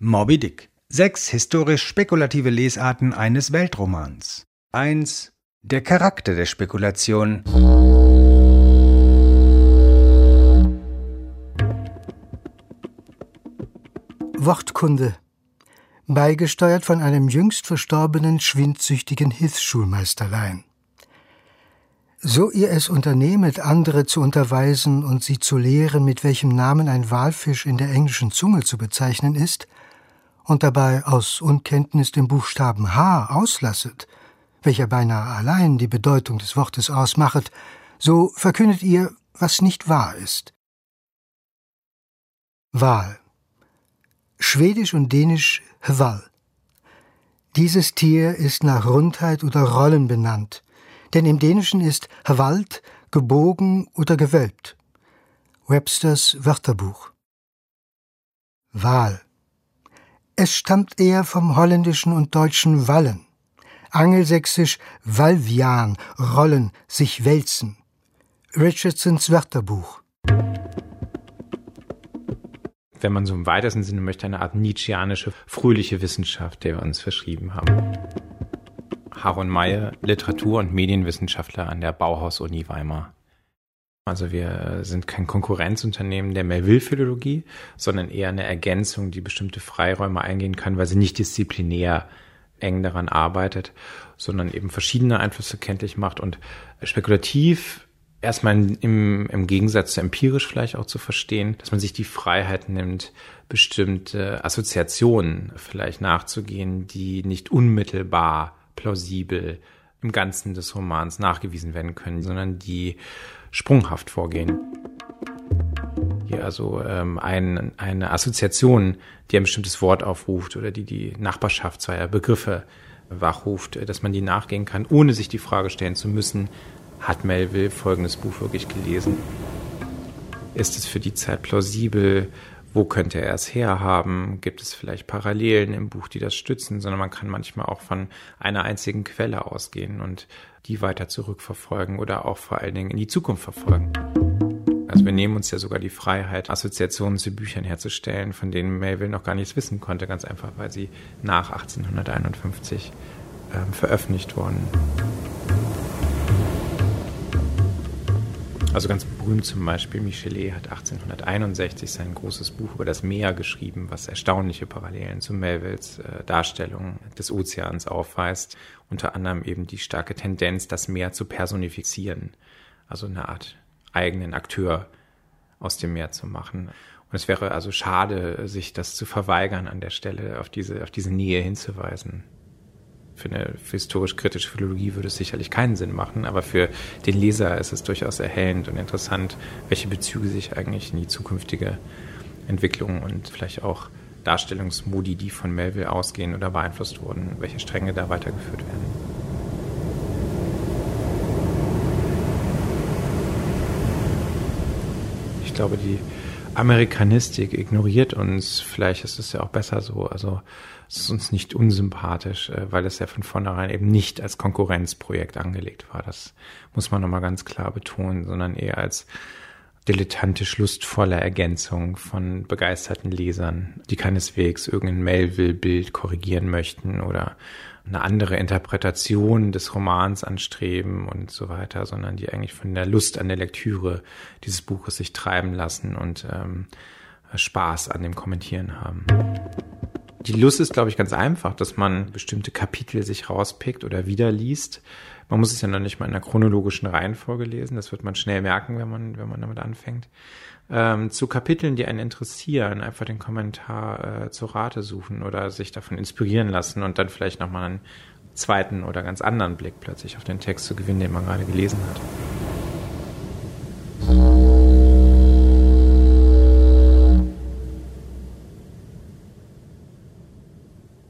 Moby Dick. Sechs historisch-spekulative Lesarten eines Weltromans. 1. Der Charakter der Spekulation. Wortkunde. Beigesteuert von einem jüngst verstorbenen, schwindsüchtigen Hilfsschulmeisterlein. So ihr es unternehmet, andere zu unterweisen und sie zu lehren, mit welchem Namen ein Walfisch in der englischen Zunge zu bezeichnen ist, und dabei aus Unkenntnis den Buchstaben H auslasset, welcher beinahe allein die Bedeutung des Wortes ausmachet, so verkündet ihr, was nicht wahr ist. Wahl Schwedisch und Dänisch Hval. Dieses Tier ist nach Rundheit oder Rollen benannt, denn im Dänischen ist Hwald gebogen oder gewölbt. Websters Wörterbuch. Wal. Es stammt eher vom holländischen und deutschen Wallen, angelsächsisch Walvian, rollen, sich wälzen. Richardsons Wörterbuch. Wenn man so im weitesten Sinne möchte, eine Art Nietzscheanische, fröhliche Wissenschaft, der wir uns verschrieben haben. Haron Mayer, Literatur- und Medienwissenschaftler an der Bauhaus-Uni Weimar. Also wir sind kein Konkurrenzunternehmen der Melville-Philologie, sondern eher eine Ergänzung, die bestimmte Freiräume eingehen kann, weil sie nicht disziplinär eng daran arbeitet, sondern eben verschiedene Einflüsse kenntlich macht und spekulativ erstmal im, im Gegensatz zu empirisch vielleicht auch zu verstehen, dass man sich die Freiheit nimmt, bestimmte Assoziationen vielleicht nachzugehen, die nicht unmittelbar plausibel im Ganzen des Romans nachgewiesen werden können, sondern die sprunghaft vorgehen. Hier also ähm, ein, eine Assoziation, die ein bestimmtes Wort aufruft oder die die Nachbarschaft zweier Begriffe wachruft, dass man die nachgehen kann, ohne sich die Frage stellen zu müssen, hat Melville folgendes Buch wirklich gelesen? Ist es für die Zeit plausibel? Wo könnte er es herhaben? Gibt es vielleicht Parallelen im Buch, die das stützen? Sondern man kann manchmal auch von einer einzigen Quelle ausgehen und die weiter zurückverfolgen oder auch vor allen Dingen in die Zukunft verfolgen. Also wir nehmen uns ja sogar die Freiheit, Assoziationen zu Büchern herzustellen, von denen Melville noch gar nichts wissen konnte, ganz einfach, weil sie nach 1851 ähm, veröffentlicht wurden. Also ganz berühmt zum Beispiel, Michelet hat 1861 sein großes Buch über das Meer geschrieben, was erstaunliche Parallelen zu Melvilles äh, Darstellung des Ozeans aufweist. Unter anderem eben die starke Tendenz, das Meer zu personifizieren. Also eine Art eigenen Akteur aus dem Meer zu machen. Und es wäre also schade, sich das zu verweigern, an der Stelle auf diese, auf diese Nähe hinzuweisen für eine historisch-kritische Philologie würde es sicherlich keinen Sinn machen, aber für den Leser ist es durchaus erhellend und interessant, welche Bezüge sich eigentlich in die zukünftige Entwicklung und vielleicht auch Darstellungsmodi, die von Melville ausgehen oder beeinflusst wurden, welche Stränge da weitergeführt werden. Ich glaube, die Amerikanistik ignoriert uns. Vielleicht ist es ja auch besser so. Also es ist uns nicht unsympathisch, äh, weil es ja von vornherein eben nicht als Konkurrenzprojekt angelegt war. Das muss man nochmal ganz klar betonen, sondern eher als dilettantisch lustvolle Ergänzung von begeisterten Lesern, die keineswegs irgendein Melville-Bild korrigieren möchten oder eine andere Interpretation des Romans anstreben und so weiter, sondern die eigentlich von der Lust an der Lektüre dieses Buches sich treiben lassen und ähm, Spaß an dem Kommentieren haben. Die Lust ist, glaube ich, ganz einfach, dass man bestimmte Kapitel sich rauspickt oder wieder liest. Man muss es ja noch nicht mal in einer chronologischen Reihenfolge lesen. Das wird man schnell merken, wenn man, wenn man damit anfängt. Ähm, zu Kapiteln, die einen interessieren, einfach den Kommentar äh, zur Rate suchen oder sich davon inspirieren lassen und dann vielleicht nochmal einen zweiten oder ganz anderen Blick plötzlich auf den Text zu gewinnen, den man gerade gelesen hat.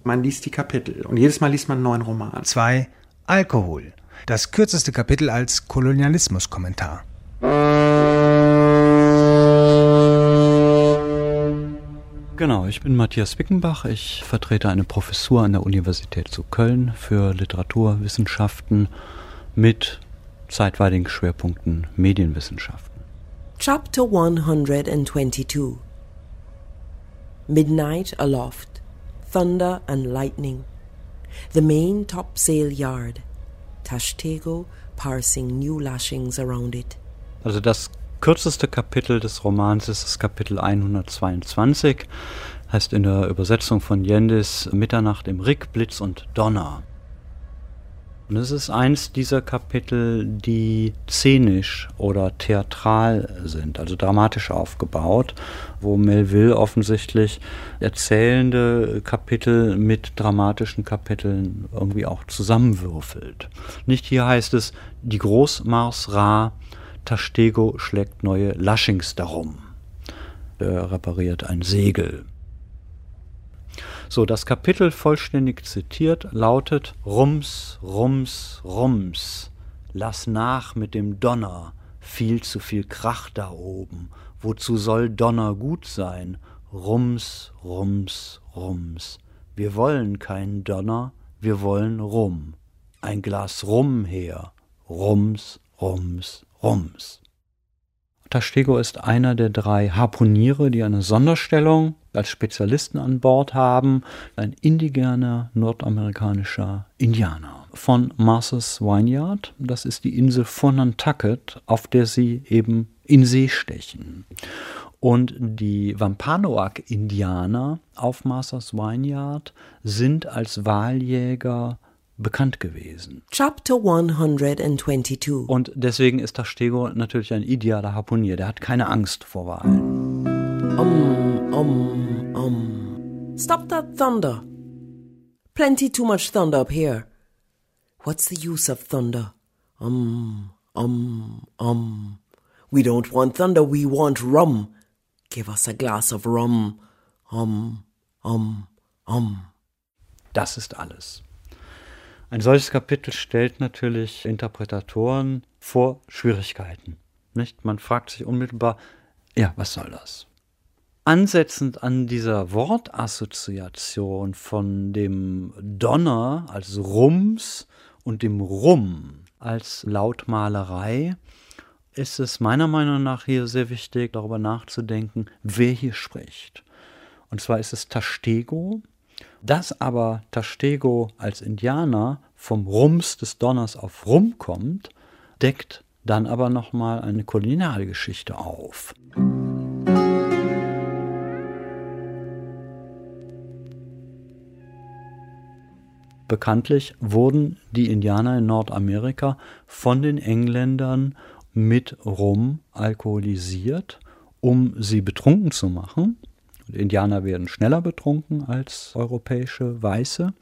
Man liest die Kapitel und jedes Mal liest man einen neuen Roman. 2. Alkohol. Das kürzeste Kapitel als Kolonialismuskommentar. Genau, ich bin Matthias Wickenbach. Ich vertrete eine Professur an der Universität zu Köln für Literaturwissenschaften mit zeitweiligen Schwerpunkten Medienwissenschaften. Chapter 122 midnight aloft, thunder and lightning. The main topsail yard, Tashtego parsing new lashings around it. Also das kürzeste Kapitel des Romans ist das Kapitel 122, heißt in der Übersetzung von Jendis Mitternacht im Rick, Blitz und Donner. Und es ist eins dieser Kapitel, die szenisch oder theatral sind, also dramatisch aufgebaut, wo Melville offensichtlich erzählende Kapitel mit dramatischen Kapiteln irgendwie auch zusammenwürfelt. Nicht hier heißt es, die Großmars Ra, Tashtego schlägt neue Lashings darum. Er repariert ein Segel. So, das Kapitel vollständig zitiert lautet Rums, Rums, Rums. Lass nach mit dem Donner, viel zu viel Krach da oben. Wozu soll Donner gut sein? Rums, Rums, Rums. Wir wollen keinen Donner, wir wollen Rum. Ein Glas Rum her. Rums, Rums, Rums. Tastego ist einer der drei Harpuniere, die eine Sonderstellung als Spezialisten an Bord haben, ein indigener nordamerikanischer Indianer von Martha's Vineyard. Das ist die Insel von Nantucket, auf der sie eben in See stechen. Und die Wampanoag-Indianer auf Martha's Vineyard sind als Wahljäger bekannt gewesen. Chapter 122. Und deswegen ist Tastego natürlich ein idealer Harpunier. Der hat keine Angst vor Wahlen. Um, um, um. Stop that thunder. Plenty too much thunder up here. What's the use of thunder? Um, um, um. We don't want thunder, we want rum. Give us a glass of rum. Um, um, um. Das ist alles. Ein solches Kapitel stellt natürlich Interpretatoren vor Schwierigkeiten. Nicht? Man fragt sich unmittelbar, ja, was soll das? Ansetzend an dieser Wortassoziation von dem Donner als Rums und dem Rum als Lautmalerei ist es meiner Meinung nach hier sehr wichtig, darüber nachzudenken, wer hier spricht. Und zwar ist es Tashtego, dass aber Tashtego als Indianer vom Rums des Donners auf Rum kommt, deckt dann aber nochmal eine Kolonialgeschichte auf. Bekanntlich wurden die Indianer in Nordamerika von den Engländern mit Rum alkoholisiert, um sie betrunken zu machen Indianer werden schneller betrunken als europäische Weiße,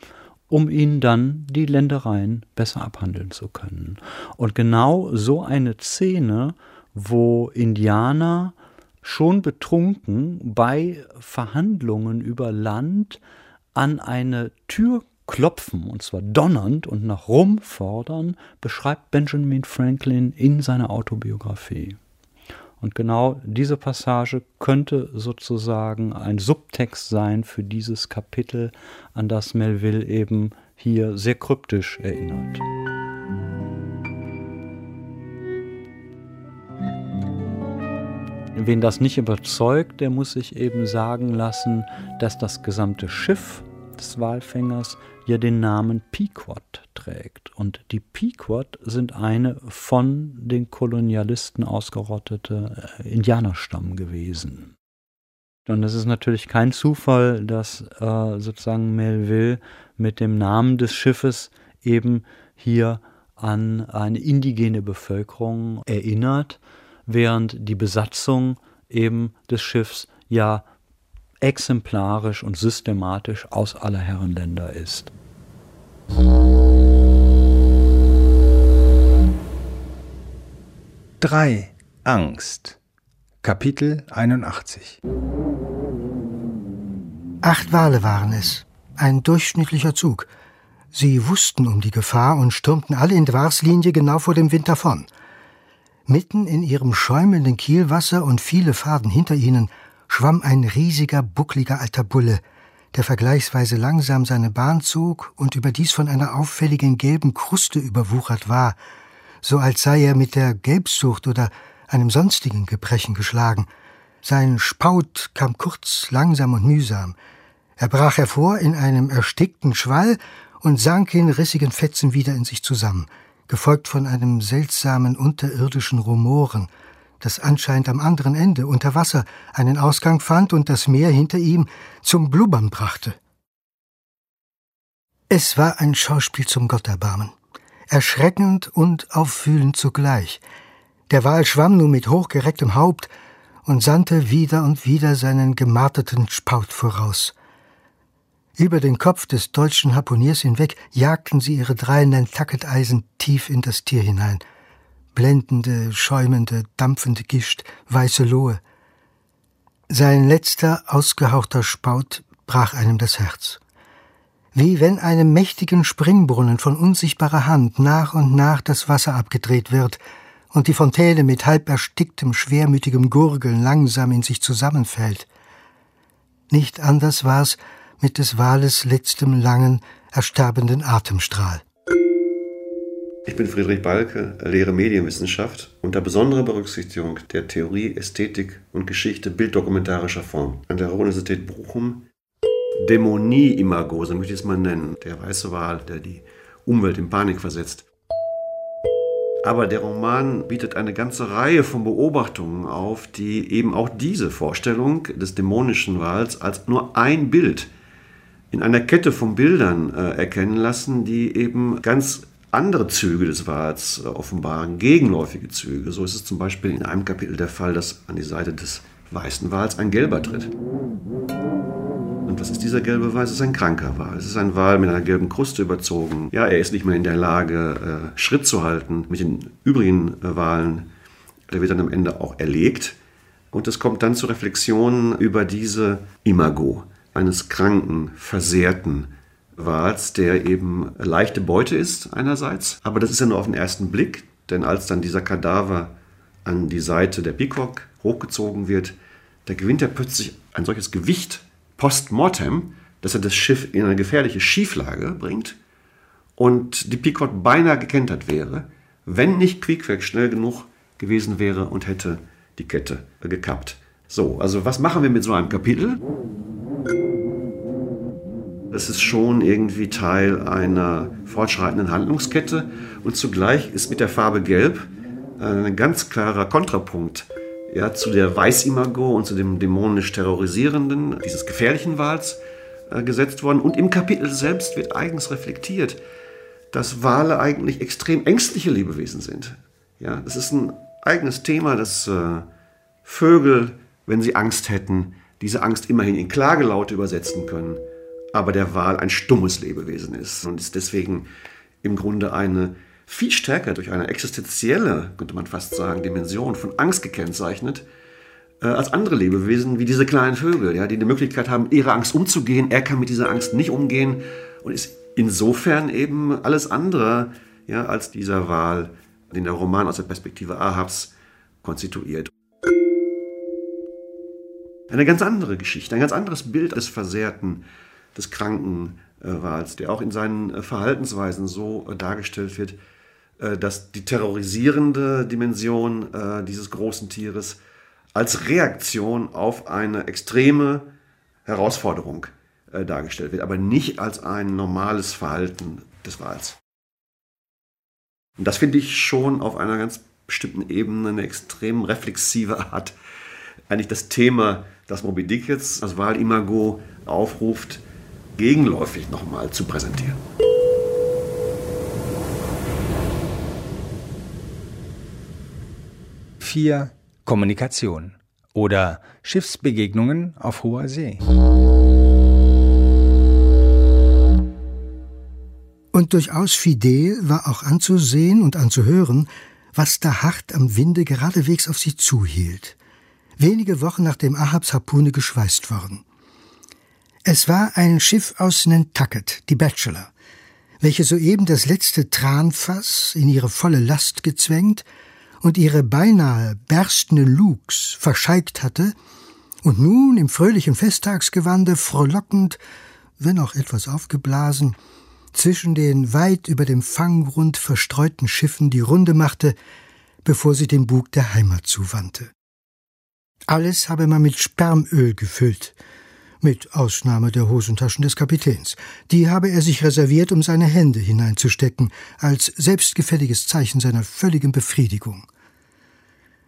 um ihnen dann die Ländereien besser abhandeln zu können. Und genau so eine Szene, wo Indianer schon betrunken bei Verhandlungen über Land an eine Tür klopfen, und zwar donnernd und nach Rum fordern, beschreibt Benjamin Franklin in seiner Autobiografie. Und genau diese Passage könnte sozusagen ein Subtext sein für dieses Kapitel, an das Melville eben hier sehr kryptisch erinnert. Wen das nicht überzeugt, der muss sich eben sagen lassen, dass das gesamte Schiff des Walfängers ja den Namen Pequot trägt. Und die Pequot sind eine von den Kolonialisten ausgerottete äh, Indianerstamm gewesen. Und es ist natürlich kein Zufall, dass äh, sozusagen Melville mit dem Namen des Schiffes eben hier an eine indigene Bevölkerung erinnert, während die Besatzung eben des Schiffs ja exemplarisch und systematisch aus aller Herren Länder ist. Drei Angst Kapitel 81 Acht Wale waren es, ein durchschnittlicher Zug. Sie wussten um die Gefahr und stürmten alle in Dwarslinie genau vor dem Wind davon. Mitten in ihrem schäumenden Kielwasser und viele Faden hinter ihnen schwamm ein riesiger, buckliger alter Bulle, der vergleichsweise langsam seine Bahn zog und überdies von einer auffälligen gelben Kruste überwuchert war, so als sei er mit der Gelbsucht oder einem sonstigen Gebrechen geschlagen. Sein Spaut kam kurz, langsam und mühsam. Er brach hervor in einem erstickten Schwall und sank in rissigen Fetzen wieder in sich zusammen, gefolgt von einem seltsamen unterirdischen Rumoren, das anscheinend am anderen Ende unter Wasser einen Ausgang fand und das Meer hinter ihm zum Blubbern brachte. Es war ein Schauspiel zum Gotterbarmen, erschreckend und auffühlend zugleich. Der Wal schwamm nun mit hochgerecktem Haupt und sandte wieder und wieder seinen gemarterten Spaut voraus. Über den Kopf des deutschen Harpuniers hinweg jagten sie ihre drei Nantucket-Eisen tief in das Tier hinein. Blendende, schäumende, dampfende Gischt, weiße Lohe. Sein letzter, ausgehauchter Spaut brach einem das Herz. Wie wenn einem mächtigen Springbrunnen von unsichtbarer Hand nach und nach das Wasser abgedreht wird und die Fontäne mit halb ersticktem, schwermütigem Gurgeln langsam in sich zusammenfällt. Nicht anders war's, mit des Wales letztem langen, ersterbenden Atemstrahl. Ich bin Friedrich Balke, lehre Medienwissenschaft unter besonderer Berücksichtigung der Theorie, Ästhetik und Geschichte bilddokumentarischer Form an der Universität Bochum. Dämonie-Imago, so möchte ich es mal nennen, der weiße Wal, der die Umwelt in Panik versetzt. Aber der Roman bietet eine ganze Reihe von Beobachtungen auf, die eben auch diese Vorstellung des dämonischen Wals als nur ein Bild in einer Kette von Bildern äh, erkennen lassen, die eben ganz andere Züge des Wals äh, offenbaren, gegenläufige Züge. So ist es zum Beispiel in einem Kapitel der Fall, dass an die Seite des weißen Wals ein gelber tritt. Und was ist dieser gelbe Wal? Es ist ein kranker Wal. Es ist ein Wal mit einer gelben Kruste überzogen. Ja, er ist nicht mehr in der Lage, äh, Schritt zu halten mit den übrigen äh, Walen. Der wird dann am Ende auch erlegt. Und es kommt dann zur Reflexion über diese Imago eines kranken, versehrten Wals, der eben leichte Beute ist einerseits, aber das ist ja nur auf den ersten Blick, denn als dann dieser Kadaver an die Seite der Peacock hochgezogen wird, da gewinnt er plötzlich ein solches Gewicht post mortem, dass er das Schiff in eine gefährliche Schieflage bringt und die Peacock beinahe gekentert wäre, wenn nicht Quickwerk schnell genug gewesen wäre und hätte die Kette gekappt. So, also was machen wir mit so einem Kapitel? Es ist schon irgendwie Teil einer fortschreitenden Handlungskette und zugleich ist mit der Farbe Gelb ein ganz klarer Kontrapunkt ja, zu der Weißimago und zu dem dämonisch terrorisierenden, dieses gefährlichen Wals äh, gesetzt worden. Und im Kapitel selbst wird eigens reflektiert, dass Wale eigentlich extrem ängstliche Lebewesen sind. Ja, das ist ein eigenes Thema, dass äh, Vögel, wenn sie Angst hätten, diese Angst immerhin in Klagelaute übersetzen können aber der Wal ein stummes Lebewesen ist und ist deswegen im Grunde eine viel stärker durch eine existenzielle, könnte man fast sagen, Dimension von Angst gekennzeichnet, äh, als andere Lebewesen wie diese kleinen Vögel, ja, die die Möglichkeit haben, ihre Angst umzugehen. Er kann mit dieser Angst nicht umgehen und ist insofern eben alles andere ja, als dieser Wal, den der Roman aus der Perspektive Ahabs konstituiert. Eine ganz andere Geschichte, ein ganz anderes Bild des Versehrten, des kranken äh, Wals, der auch in seinen äh, Verhaltensweisen so äh, dargestellt wird, dass die terrorisierende Dimension dieses großen Tieres als Reaktion auf eine extreme Herausforderung dargestellt wird, aber nicht als ein normales Verhalten des Wals. Und das finde ich schon auf einer ganz bestimmten Ebene eine extrem reflexive Art, eigentlich das Thema, das Moby Dick jetzt, das Walimago aufruft, gegenläufig nochmal zu präsentieren. Vier Kommunikation oder Schiffsbegegnungen auf hoher See. Und durchaus fidel war auch anzusehen und anzuhören, was da hart am Winde geradewegs auf sie zuhielt. Wenige Wochen nachdem Ahabs Harpune geschweißt worden. Es war ein Schiff aus Nantucket, die Bachelor, welche soeben das letzte Tranfass in ihre volle Last gezwängt und ihre beinahe berstende Lugs verscheigt hatte und nun im fröhlichen Festtagsgewande frohlockend, wenn auch etwas aufgeblasen, zwischen den weit über dem Fanggrund verstreuten Schiffen die Runde machte, bevor sie den Bug der Heimat zuwandte. Alles habe man mit Spermöl gefüllt, mit Ausnahme der Hosentaschen des Kapitäns. Die habe er sich reserviert, um seine Hände hineinzustecken, als selbstgefälliges Zeichen seiner völligen Befriedigung.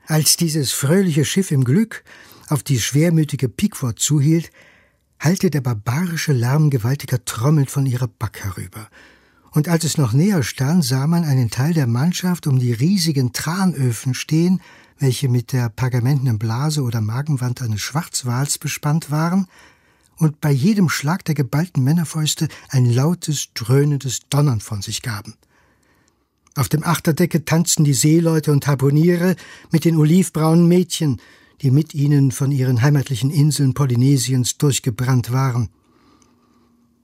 Als dieses fröhliche Schiff im Glück auf die schwermütige Pequod zuhielt, hallte der barbarische Lärm gewaltiger Trommeln von ihrer Back herüber. Und als es noch näher stand, sah man einen Teil der Mannschaft um die riesigen Tranöfen stehen, welche mit der pergamentenen Blase oder Magenwand eines Schwarzwals bespannt waren, und bei jedem Schlag der geballten Männerfäuste ein lautes, dröhnendes Donnern von sich gaben. Auf dem Achterdecke tanzten die Seeleute und Harpuniere mit den olivbraunen Mädchen, die mit ihnen von ihren heimatlichen Inseln Polynesiens durchgebrannt waren.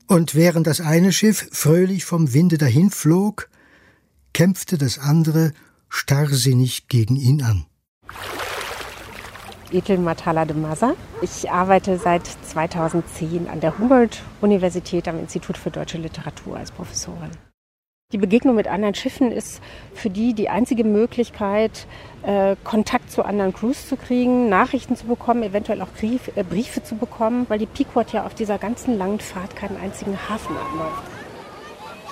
Und während das eine Schiff fröhlich vom Winde dahinflog, kämpfte das andere starrsinnig gegen ihn an. Ethel de Massa. Ich arbeite seit 2010 an der Humboldt-Universität am Institut für deutsche Literatur als Professorin. Die Begegnung mit anderen Schiffen ist für die die einzige Möglichkeit, äh, Kontakt zu anderen Crews zu kriegen, Nachrichten zu bekommen, eventuell auch äh, Briefe zu bekommen, weil die Pequod ja auf dieser ganzen langen Fahrt keinen einzigen Hafen anläuft.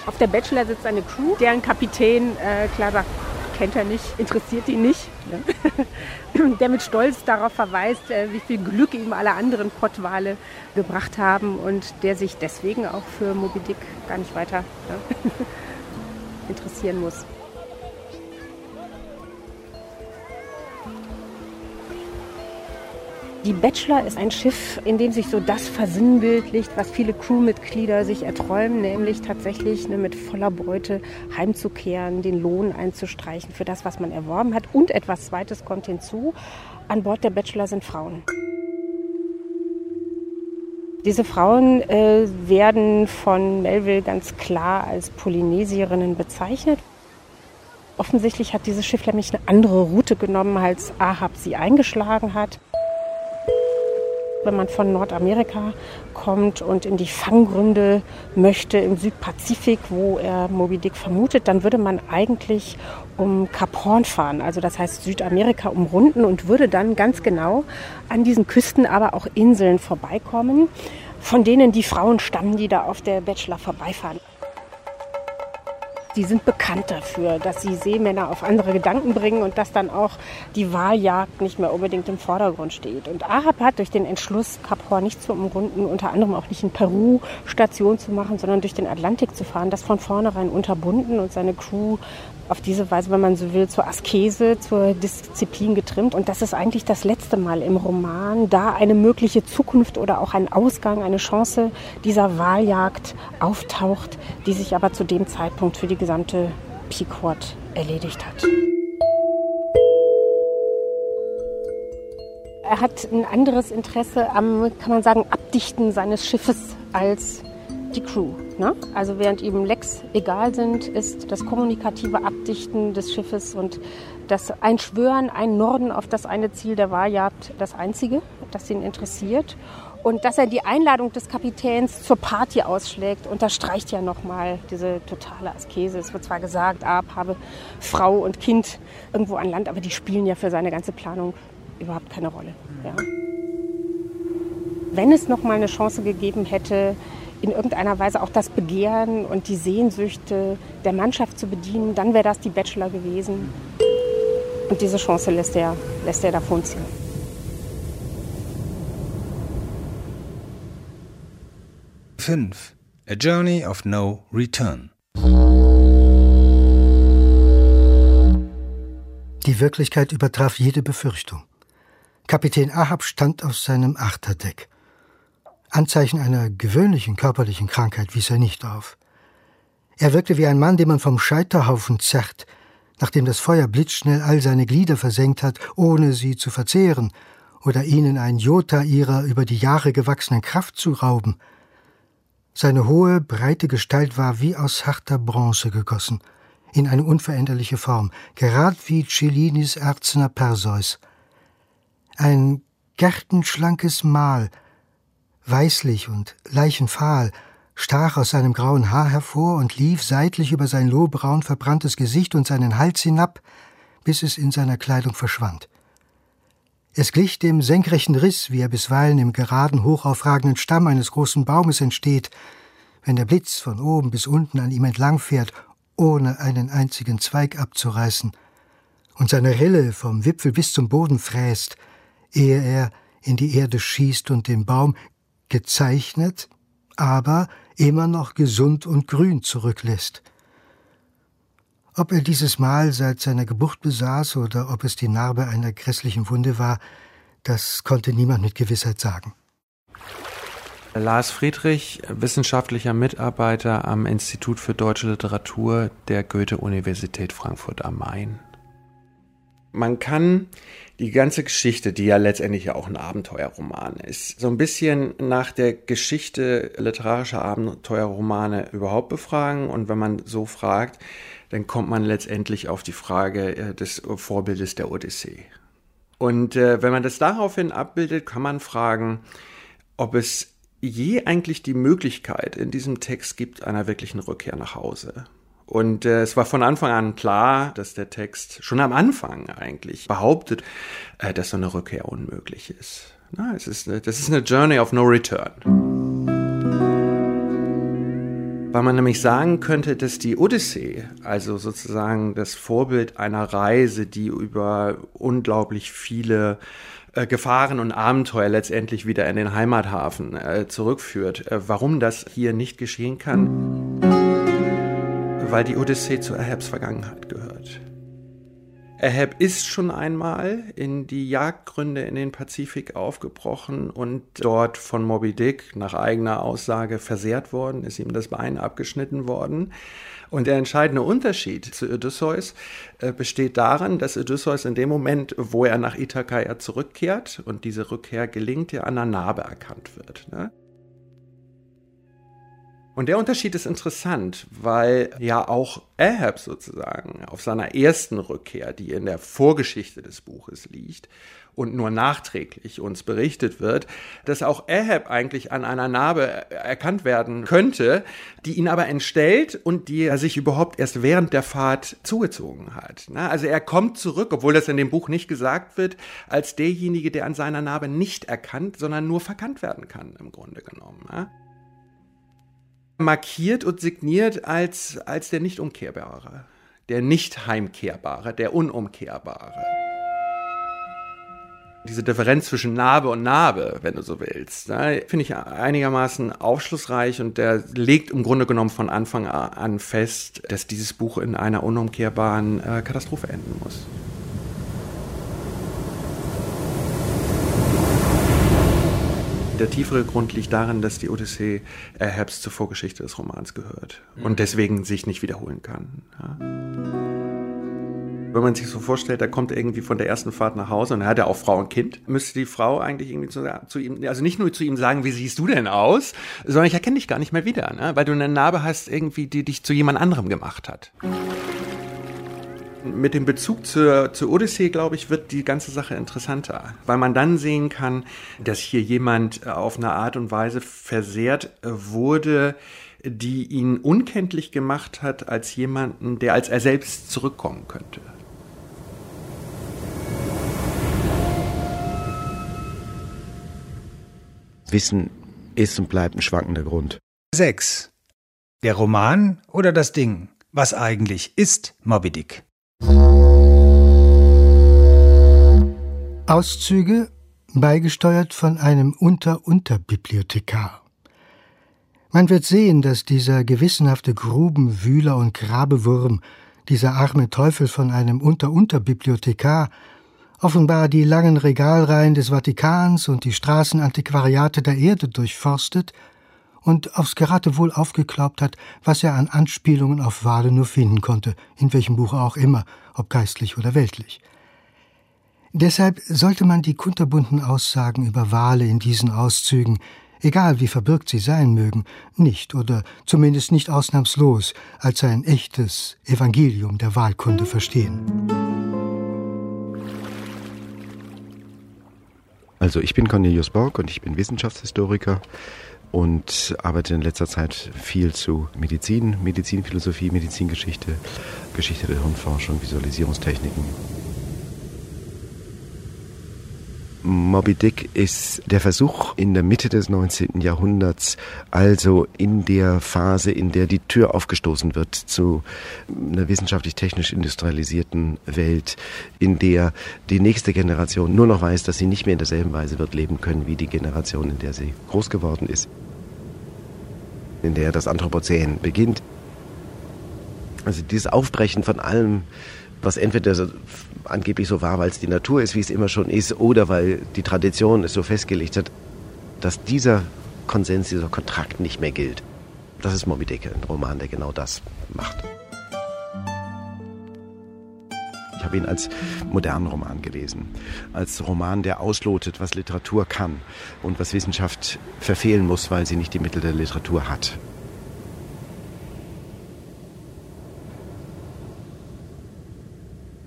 Auf der Bachelor sitzt eine Crew, deren Kapitän äh, klar sagt, kennt er nicht, interessiert ihn nicht. Ne? Der mit Stolz darauf verweist, äh, wie viel Glück ihm alle anderen Pottwale gebracht haben und der sich deswegen auch für Moby Dick gar nicht weiter ne? interessieren muss. Die Bachelor ist ein Schiff, in dem sich so das versinnbildlicht, was viele Crewmitglieder sich erträumen, nämlich tatsächlich ne, mit voller Beute heimzukehren, den Lohn einzustreichen für das, was man erworben hat. Und etwas Zweites kommt hinzu. An Bord der Bachelor sind Frauen. Diese Frauen äh, werden von Melville ganz klar als Polynesierinnen bezeichnet. Offensichtlich hat dieses Schiff nämlich eine andere Route genommen, als Ahab sie eingeschlagen hat. Wenn man von Nordamerika kommt und in die Fanggründe möchte im Südpazifik, wo er Moby Dick vermutet, dann würde man eigentlich um Kap Horn fahren, also das heißt Südamerika umrunden und würde dann ganz genau an diesen Küsten, aber auch Inseln vorbeikommen, von denen die Frauen stammen, die da auf der Bachelor vorbeifahren. Die sind bekannt dafür, dass sie Seemänner auf andere Gedanken bringen und dass dann auch die Wahljagd nicht mehr unbedingt im Vordergrund steht. Und Ahab hat durch den Entschluss, Kap Horn nicht zu umrunden, unter anderem auch nicht in Peru Station zu machen, sondern durch den Atlantik zu fahren, das von vornherein unterbunden und seine Crew auf diese Weise, wenn man so will, zur Askese, zur Disziplin getrimmt. Und das ist eigentlich das letzte Mal im Roman, da eine mögliche Zukunft oder auch ein Ausgang, eine Chance dieser Wahljagd auftaucht, die sich aber zu dem Zeitpunkt für die gesamte Pequod erledigt hat. Er hat ein anderes Interesse am, kann man sagen, Abdichten seines Schiffes als die Crew. Ne? Also während ihm Lecks egal sind, ist das kommunikative Abdichten des Schiffes und das Einschwören, ein Norden auf das eine Ziel der Wahljagd das einzige, das ihn interessiert. Und dass er die Einladung des Kapitäns zur Party ausschlägt, unterstreicht ja nochmal diese totale Askese. Es wird zwar gesagt, Ab habe Frau und Kind irgendwo an Land, aber die spielen ja für seine ganze Planung überhaupt keine Rolle. Ja. Wenn es nochmal eine Chance gegeben hätte, in irgendeiner Weise auch das Begehren und die Sehnsüchte der Mannschaft zu bedienen, dann wäre das die Bachelor gewesen. Und diese Chance lässt er, lässt er davonziehen. Fünf. A Journey of No Return. Die Wirklichkeit übertraf jede Befürchtung. Kapitän Ahab stand auf seinem Achterdeck. Anzeichen einer gewöhnlichen körperlichen Krankheit wies er nicht auf. Er wirkte wie ein Mann, den man vom Scheiterhaufen zerrt, nachdem das Feuer blitzschnell all seine Glieder versenkt hat, ohne sie zu verzehren oder ihnen ein Jota ihrer über die Jahre gewachsenen Kraft zu rauben. Seine hohe, breite Gestalt war wie aus harter Bronze gegossen, in eine unveränderliche Form, gerad wie Cellinis Erzner Perseus. Ein gärtenschlankes Mal, weißlich und leichenfahl, stach aus seinem grauen Haar hervor und lief seitlich über sein lohbraun verbranntes Gesicht und seinen Hals hinab, bis es in seiner Kleidung verschwand. Es glich dem senkrechten Riss, wie er bisweilen im geraden, hochaufragenden Stamm eines großen Baumes entsteht, wenn der Blitz von oben bis unten an ihm entlangfährt, ohne einen einzigen Zweig abzureißen, und seine Rille vom Wipfel bis zum Boden fräst, ehe er in die Erde schießt und den Baum gezeichnet, aber immer noch gesund und grün zurücklässt. Ob er dieses Mal seit seiner Geburt besaß oder ob es die Narbe einer grässlichen Wunde war, das konnte niemand mit Gewissheit sagen. Lars Friedrich, wissenschaftlicher Mitarbeiter am Institut für deutsche Literatur der Goethe-Universität Frankfurt am Main. Man kann die ganze Geschichte, die ja letztendlich ja auch ein Abenteuerroman ist, so ein bisschen nach der Geschichte literarischer Abenteuerromane überhaupt befragen. Und wenn man so fragt, dann kommt man letztendlich auf die Frage äh, des Vorbildes der Odyssee. Und äh, wenn man das daraufhin abbildet, kann man fragen, ob es je eigentlich die Möglichkeit in diesem Text gibt einer wirklichen Rückkehr nach Hause. Und äh, es war von Anfang an klar, dass der Text schon am Anfang eigentlich behauptet, äh, dass so eine Rückkehr unmöglich ist. Na, es ist eine, das ist eine Journey of No Return. Weil man nämlich sagen könnte, dass die Odyssee, also sozusagen das Vorbild einer Reise, die über unglaublich viele äh, Gefahren und Abenteuer letztendlich wieder in den Heimathafen äh, zurückführt, äh, warum das hier nicht geschehen kann weil die Odyssee zu Ahabs Vergangenheit gehört. Ahab ist schon einmal in die Jagdgründe in den Pazifik aufgebrochen und dort von Moby Dick nach eigener Aussage versehrt worden, ist ihm das Bein abgeschnitten worden. Und der entscheidende Unterschied zu Odysseus äh, besteht darin, dass Odysseus in dem Moment, wo er nach Ithaka zurückkehrt und diese Rückkehr gelingt, ja an der Narbe erkannt wird. Ne? Und der Unterschied ist interessant, weil ja auch Ahab sozusagen auf seiner ersten Rückkehr, die in der Vorgeschichte des Buches liegt und nur nachträglich uns berichtet wird, dass auch Ahab eigentlich an einer Narbe erkannt werden könnte, die ihn aber entstellt und die er sich überhaupt erst während der Fahrt zugezogen hat. Also er kommt zurück, obwohl das in dem Buch nicht gesagt wird, als derjenige, der an seiner Narbe nicht erkannt, sondern nur verkannt werden kann, im Grunde genommen markiert und signiert als, als der nicht umkehrbare, der nicht heimkehrbare, der unumkehrbare. Diese Differenz zwischen Narbe und Narbe, wenn du so willst, finde ich einigermaßen aufschlussreich und der legt im Grunde genommen von Anfang an fest, dass dieses Buch in einer unumkehrbaren äh, Katastrophe enden muss. Der tiefere Grund liegt darin, dass die Odyssee Ahabs zur Vorgeschichte des Romans gehört und mhm. deswegen sich nicht wiederholen kann. Ja. Wenn man sich so vorstellt, er kommt irgendwie von der ersten Fahrt nach Hause und er hat ja auch Frau und Kind, müsste die Frau eigentlich irgendwie zu, zu, ihm, also nicht nur zu ihm sagen, wie siehst du denn aus, sondern ich erkenne dich gar nicht mehr wieder, ne? weil du eine Narbe hast, irgendwie, die dich zu jemand anderem gemacht hat mit dem Bezug zur, zur Odyssee, glaube ich, wird die ganze Sache interessanter, weil man dann sehen kann, dass hier jemand äh, auf eine Art und Weise versehrt äh, wurde, die ihn unkenntlich gemacht hat als jemanden, der als er selbst zurückkommen könnte. Wissen ist und bleibt ein schwankender Grund. 6. Der Roman oder das Ding? Was eigentlich ist Moby Dick? Auszüge beigesteuert von einem Unter-Unterbibliothekar. Man wird sehen, dass dieser gewissenhafte Grubenwühler und Grabewurm, dieser arme Teufel von einem Unter-Unterbibliothekar, offenbar die langen Regalreihen des Vatikans und die Straßenantiquariate der Erde durchforstet und aufs Geratewohl aufgeklaubt hat, was er an Anspielungen auf Wale nur finden konnte, in welchem Buch auch immer, ob geistlich oder weltlich. Deshalb sollte man die kunterbunten Aussagen über Wale in diesen Auszügen, egal wie verbirgt sie sein mögen, nicht oder zumindest nicht ausnahmslos als ein echtes Evangelium der Wahlkunde verstehen. Also ich bin Cornelius Borg und ich bin Wissenschaftshistoriker und arbeite in letzter Zeit viel zu Medizin, Medizinphilosophie, Medizingeschichte, Geschichte der Hirnforschung, Visualisierungstechniken. Moby Dick ist der Versuch in der Mitte des 19. Jahrhunderts, also in der Phase, in der die Tür aufgestoßen wird zu einer wissenschaftlich-technisch industrialisierten Welt, in der die nächste Generation nur noch weiß, dass sie nicht mehr in derselben Weise wird leben können wie die Generation, in der sie groß geworden ist, in der das Anthropozän beginnt. Also dieses Aufbrechen von allem, was entweder so, angeblich so war, weil es die Natur ist, wie es immer schon ist, oder weil die Tradition es so festgelegt hat, dass dieser Konsens, dieser Kontrakt nicht mehr gilt. Das ist Moby Dick, ein Roman, der genau das macht. Ich habe ihn als modernen Roman gelesen, als Roman, der auslotet, was Literatur kann und was Wissenschaft verfehlen muss, weil sie nicht die Mittel der Literatur hat.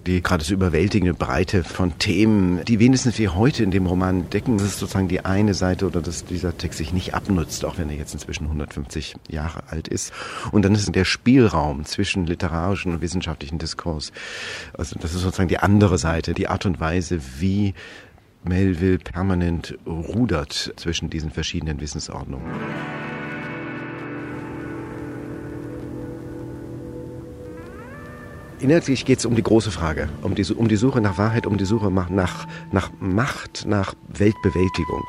Die gerade so überwältigende Breite von Themen, die wenigstens wir heute in dem Roman decken, das ist sozusagen die eine Seite oder dass dieser Text sich nicht abnutzt, auch wenn er jetzt inzwischen 150 Jahre alt ist. Und dann ist der Spielraum zwischen literarischen und wissenschaftlichen Diskurs. Also das ist sozusagen die andere Seite, die Art und Weise, wie Melville permanent rudert zwischen diesen verschiedenen Wissensordnungen. Inhaltlich geht es um die große Frage, um die, um die Suche nach Wahrheit, um die Suche nach, nach, Macht, nach Weltbewältigung.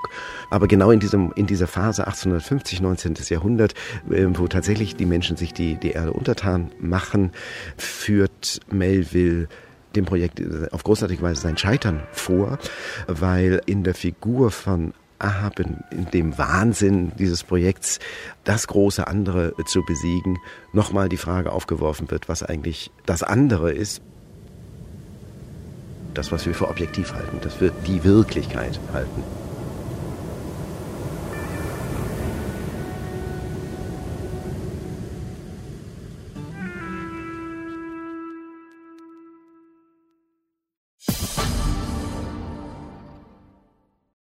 Aber genau in, diesem, in dieser Phase 1850, 19. Jahrhundert, äh, wo tatsächlich die Menschen sich die, die Erde untertan machen, führt Melville dem Projekt auf großartige Weise sein Scheitern vor, weil in der Figur von Ahab in, in dem Wahnsinn dieses Projekts, das große andere zu besiegen, nochmal die Frage aufgeworfen wird, was eigentlich das andere ist. Das, was wir für objektiv halten, das wir die Wirklichkeit halten.